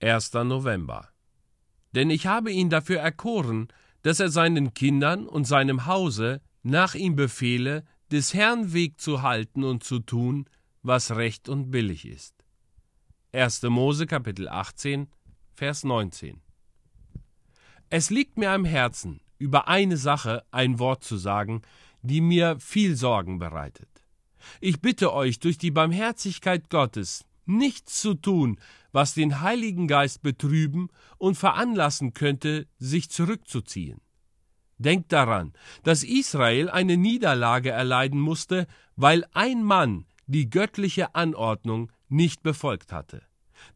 1. November. Denn ich habe ihn dafür erkoren, dass er seinen Kindern und seinem Hause nach ihm befehle, des Herrn Weg zu halten und zu tun, was recht und billig ist. 1. Mose Kapitel 18, Vers 19. Es liegt mir am Herzen, über eine Sache ein Wort zu sagen, die mir viel Sorgen bereitet. Ich bitte euch durch die Barmherzigkeit Gottes nichts zu tun, was den Heiligen Geist betrüben und veranlassen könnte, sich zurückzuziehen. Denkt daran, dass Israel eine Niederlage erleiden musste, weil ein Mann die göttliche Anordnung nicht befolgt hatte.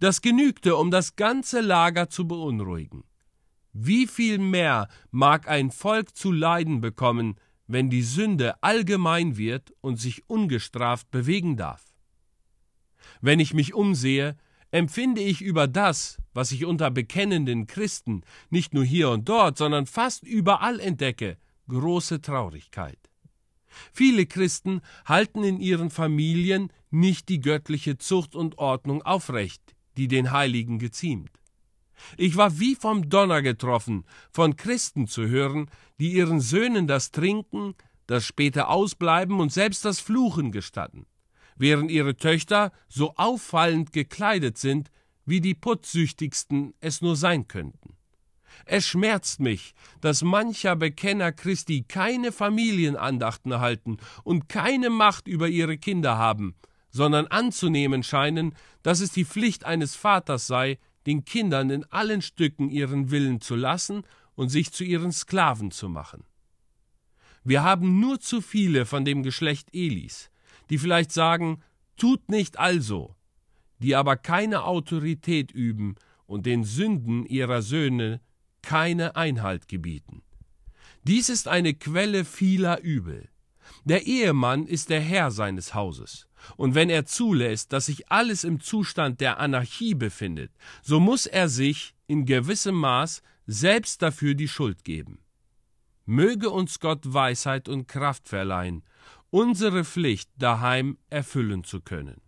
Das genügte, um das ganze Lager zu beunruhigen. Wie viel mehr mag ein Volk zu leiden bekommen, wenn die Sünde allgemein wird und sich ungestraft bewegen darf? Wenn ich mich umsehe, empfinde ich über das, was ich unter bekennenden Christen nicht nur hier und dort, sondern fast überall entdecke, große Traurigkeit. Viele Christen halten in ihren Familien nicht die göttliche Zucht und Ordnung aufrecht, die den Heiligen geziemt. Ich war wie vom Donner getroffen, von Christen zu hören, die ihren Söhnen das Trinken, das späte Ausbleiben und selbst das Fluchen gestatten, während ihre Töchter so auffallend gekleidet sind, wie die Putzsüchtigsten es nur sein könnten. Es schmerzt mich, dass mancher Bekenner Christi keine Familienandachten halten und keine Macht über ihre Kinder haben, sondern anzunehmen scheinen, dass es die Pflicht eines Vaters sei, den Kindern in allen Stücken ihren Willen zu lassen und sich zu ihren Sklaven zu machen. Wir haben nur zu viele von dem Geschlecht Elis, die vielleicht sagen, tut nicht also, die aber keine Autorität üben und den Sünden ihrer Söhne keine Einhalt gebieten. Dies ist eine Quelle vieler Übel. Der Ehemann ist der Herr seines Hauses, und wenn er zulässt, dass sich alles im Zustand der Anarchie befindet, so muss er sich in gewissem Maß selbst dafür die Schuld geben. Möge uns Gott Weisheit und Kraft verleihen, unsere Pflicht daheim erfüllen zu können.